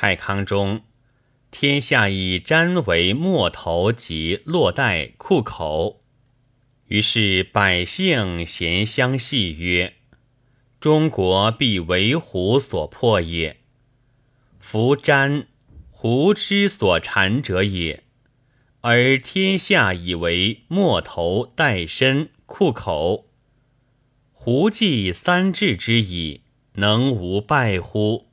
太康中，天下以毡为末头及落带裤口，于是百姓咸相戏曰：“中国必为虎所破也。夫毡，胡之所缠者也，而天下以为末头带身裤口，胡计三至之矣，能无败乎？”